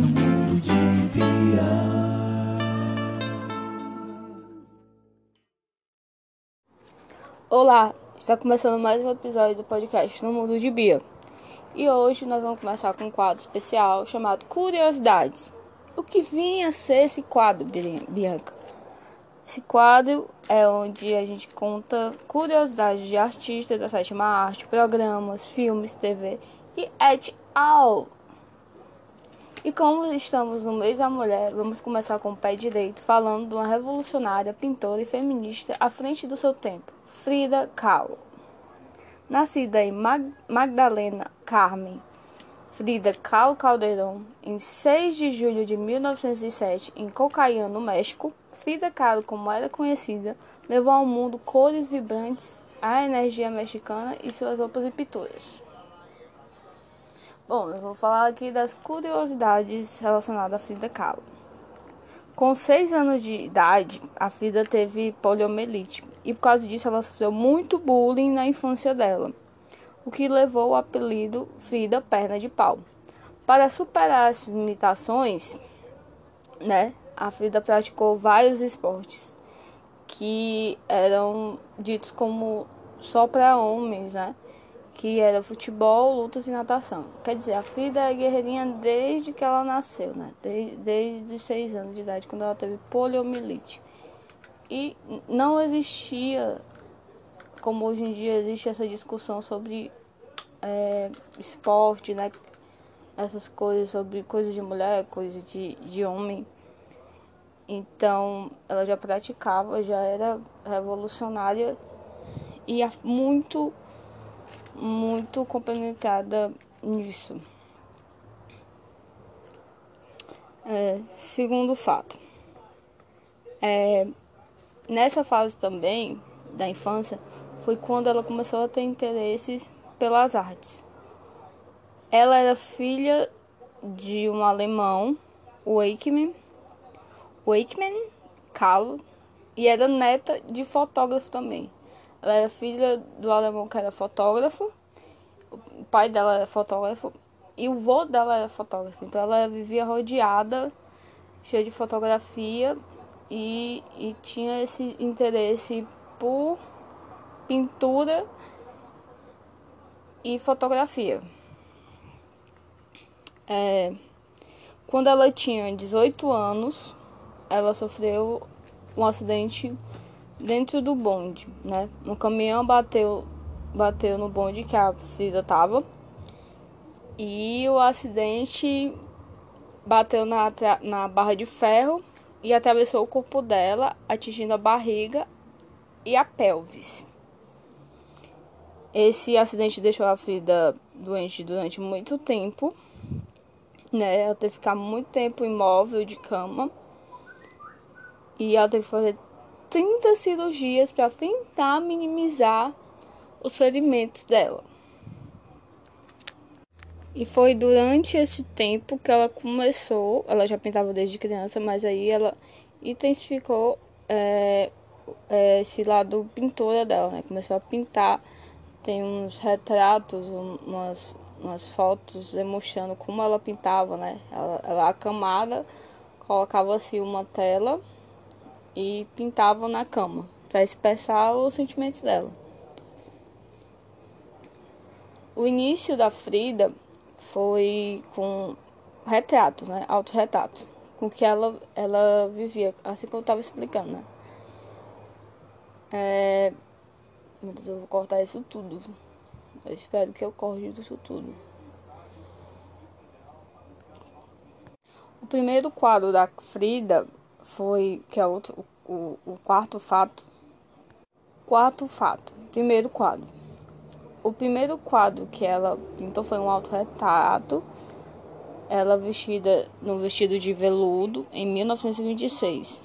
no mundo de. Olá, está começando mais um episódio do podcast No Mundo de Bia. E hoje nós vamos começar com um quadro especial chamado Curiosidades. O que vinha a ser esse quadro, Bianca? Esse quadro é onde a gente conta curiosidades de artistas da sétima arte, programas, filmes, TV e et al. E como estamos no mês da mulher, vamos começar com o pé direito, falando de uma revolucionária, pintora e feminista à frente do seu tempo, Frida Kahlo. Nascida em Mag Magdalena Carmen Frida Kahlo Caldeirão, em 6 de julho de 1907, em Cocaína, no México, Frida Kahlo, como era conhecida, levou ao mundo cores vibrantes, a energia mexicana e suas roupas e pinturas. Bom, eu vou falar aqui das curiosidades relacionadas a Frida Kahlo. Com seis anos de idade, a Frida teve poliomielite e por causa disso ela sofreu muito bullying na infância dela, o que levou o apelido Frida Perna de Pau. Para superar essas limitações, né, a Frida praticou vários esportes que eram ditos como só para homens, né? Que era futebol, lutas e natação. Quer dizer, a Frida é guerreirinha desde que ela nasceu, né? Desde, desde os seis anos de idade, quando ela teve poliomielite. E não existia, como hoje em dia existe essa discussão sobre é, esporte, né? Essas coisas, sobre coisas de mulher, coisas de, de homem. Então, ela já praticava, já era revolucionária e muito muito complicada nisso. É, segundo fato, é, nessa fase também da infância foi quando ela começou a ter interesses pelas artes. Ela era filha de um alemão, Wakeman, Wakeman Kahlo, e era neta de fotógrafo também. Ela era filha do alemão que era fotógrafo. O pai dela era fotógrafo. E o vô dela era fotógrafo. Então ela vivia rodeada, cheia de fotografia. E, e tinha esse interesse por pintura e fotografia. É, quando ela tinha 18 anos, ela sofreu um acidente dentro do bonde, né? Um caminhão bateu, bateu no bonde que a Frida tava. E o acidente bateu na, na barra de ferro e atravessou o corpo dela, atingindo a barriga e a pelvis. Esse acidente deixou a Frida doente durante muito tempo, né? Ela teve que ficar muito tempo imóvel de cama. E ela teve que fazer 30 cirurgias para tentar minimizar os ferimentos dela. E foi durante esse tempo que ela começou, ela já pintava desde criança, mas aí ela intensificou é, é, esse lado pintora dela, né? Começou a pintar, tem uns retratos, umas, umas fotos demonstrando como ela pintava, né? Ela, ela acamada, colocava assim uma tela e pintavam na cama para expressar os sentimentos dela. O início da Frida foi com retratos, né? Autorretratos, com que ela, ela vivia, assim como eu estava explicando, né? É... Meu Deus, eu vou cortar isso tudo. Eu espero que eu corte isso tudo. O primeiro quadro da Frida foi que é outro, o, o quarto fato. Quarto fato. Primeiro quadro. O primeiro quadro que ela pintou foi um autorretrato. Ela vestida no vestido de veludo em 1926.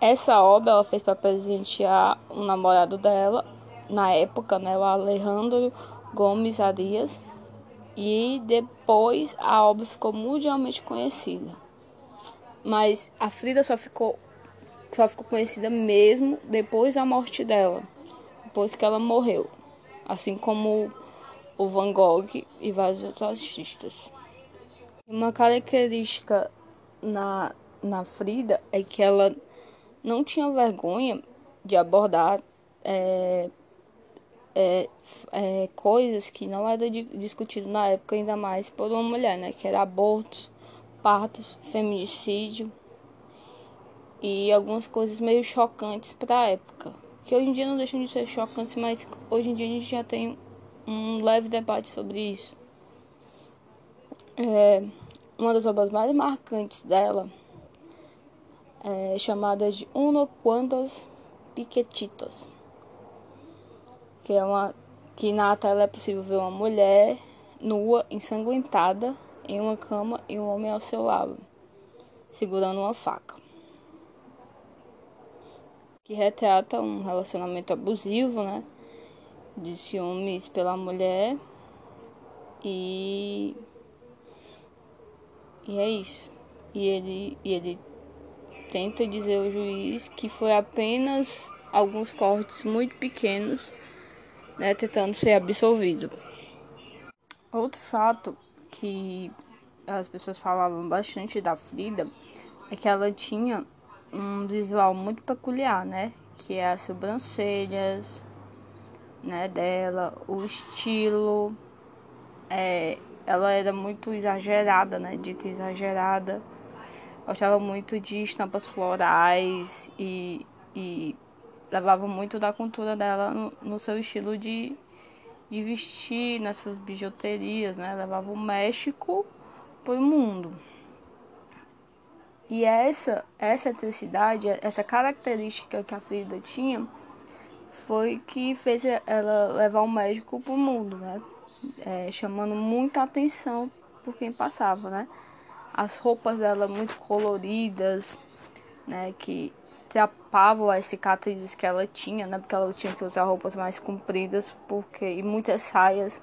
Essa obra ela fez para presentear o namorado dela na época, né, o Alejandro Gomes Arias. E depois a obra ficou mundialmente conhecida mas a Frida só ficou só ficou conhecida mesmo depois da morte dela, depois que ela morreu, assim como o Van Gogh e vários outros artistas. Uma característica na, na Frida é que ela não tinha vergonha de abordar é, é, é, coisas que não eram discutidas na época, ainda mais por uma mulher, né? Que era abortos, partos, feminicídio e algumas coisas meio chocantes para a época. Que hoje em dia não deixam de ser chocantes, mas hoje em dia a gente já tem um leve debate sobre isso. É, uma das obras mais marcantes dela é chamada de Uno Quantos Piquetitos, que é uma que na tela é possível ver uma mulher nua, ensanguentada, em uma cama e um homem ao seu lado, segurando uma faca. Que retrata um relacionamento abusivo, né? De ciúmes pela mulher e e é isso. E ele, e ele tenta dizer ao juiz que foi apenas alguns cortes muito pequenos, né, tentando ser absolvido. Outro fato que as pessoas falavam bastante da Frida é que ela tinha um visual muito peculiar, né? Que é as sobrancelhas, né, dela, o estilo, é, ela era muito exagerada, né? Dita exagerada. Gostava muito de estampas florais e, e levava muito da cultura dela no, no seu estilo de, de vestir, nas suas bijuterias, né? Levava o México para o mundo. E essa, essa essa característica que a Frida tinha, foi que fez ela levar o México para o mundo, né? é, chamando muita atenção por quem passava, né? As roupas dela muito coloridas, né? Que tapavam as cicatrizes que ela tinha, né? Porque ela tinha que usar roupas mais compridas porque, e muitas saias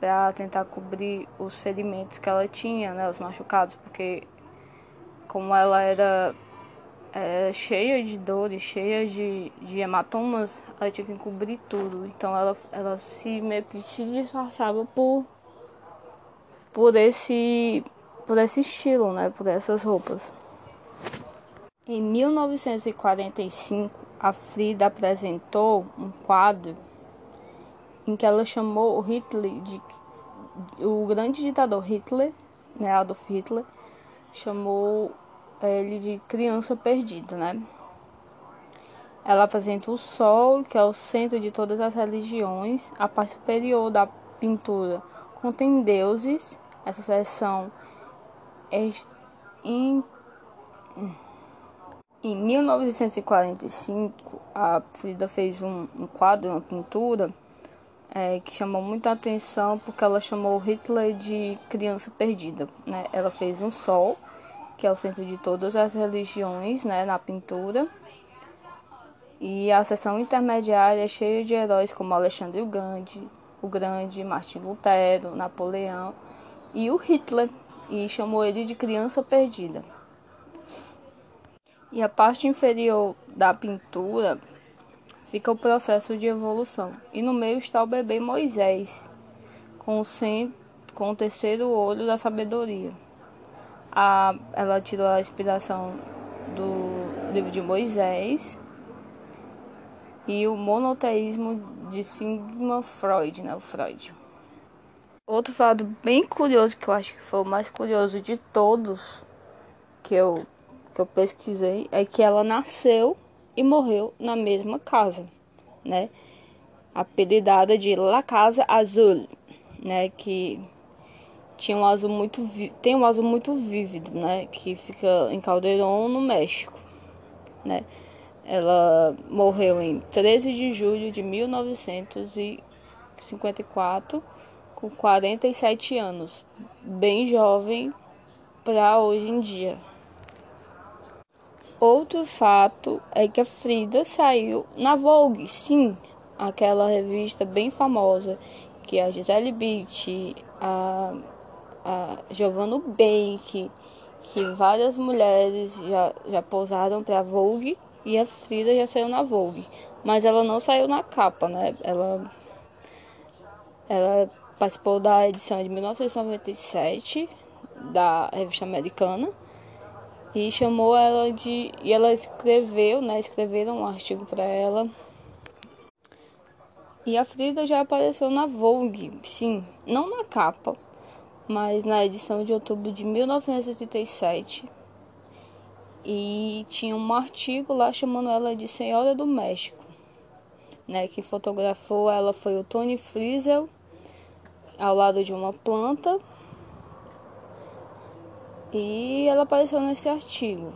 para tentar cobrir os ferimentos que ela tinha, né? Os machucados, porque como ela era é, cheia de dores, cheia de, de hematomas, ela tinha que cobrir tudo. Então ela, ela se meio que se disfarçava por, por, esse, por esse estilo, né? Por essas roupas. Em 1945, a Frida apresentou um quadro em que ela chamou o Hitler de o grande ditador Hitler, né, Adolf Hitler, chamou ele de criança perdida, né? Ela apresenta o Sol, que é o centro de todas as religiões. A parte superior da pintura contém deuses. Essa seção é em, em 1945, a Frida fez um, um quadro, uma pintura, é, que chamou muita atenção porque ela chamou Hitler de criança perdida. Né? Ela fez um sol que é o centro de todas as religiões, né, na pintura. E a seção intermediária é cheia de heróis como Alexandre o Grande, o Grande, Martin Lutero, Napoleão e o Hitler, e chamou ele de criança perdida. E a parte inferior da pintura fica o processo de evolução. E no meio está o bebê Moisés, com o, centro, com o terceiro olho da sabedoria a, ela tirou a inspiração do livro de Moisés e o monoteísmo de Sigmund Freud, né, Freud. Outro fato bem curioso, que eu acho que foi o mais curioso de todos que eu, que eu pesquisei, é que ela nasceu e morreu na mesma casa, né? Apelidada de La Casa Azul, né? Que tinha um azul muito tem um azul muito vívido, né, que fica em Caldeirão, no México, né? Ela morreu em 13 de julho de 1954 com 47 anos, bem jovem para hoje em dia. Outro fato é que a Frida saiu na Vogue, sim, aquela revista bem famosa que a Gisele Bündchen, a a Giovanna Bake, que várias mulheres já, já pousaram para Vogue e a Frida já saiu na Vogue, mas ela não saiu na capa, né? Ela, ela participou da edição de 1997 da revista americana e chamou ela de e ela escreveu, né, escreveram um artigo para ela. E a Frida já apareceu na Vogue, sim, não na capa, mas na edição de outubro de 1987. E tinha um artigo lá chamando ela de Senhora do México, né, que fotografou ela foi o Tony Friesel ao lado de uma planta e ela apareceu nesse artigo.